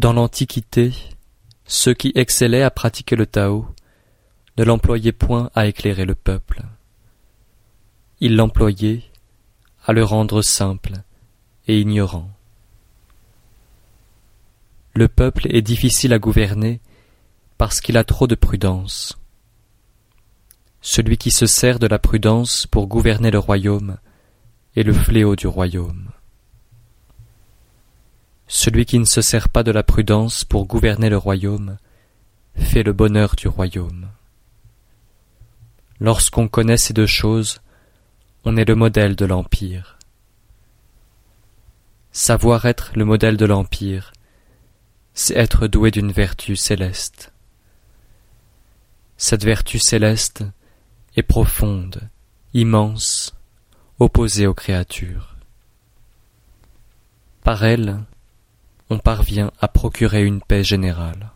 Dans l'Antiquité, ceux qui excellaient à pratiquer le Tao ne l'employaient point à éclairer le peuple. Ils l'employaient à le rendre simple et ignorant. Le peuple est difficile à gouverner parce qu'il a trop de prudence. Celui qui se sert de la prudence pour gouverner le royaume est le fléau du royaume. Celui qui ne se sert pas de la prudence pour gouverner le royaume fait le bonheur du royaume. Lorsqu'on connaît ces deux choses, on est le modèle de l'Empire. Savoir être le modèle de l'Empire, c'est être doué d'une vertu céleste. Cette vertu céleste est profonde, immense, opposée aux créatures. Par elle, on parvient à procurer une paix générale.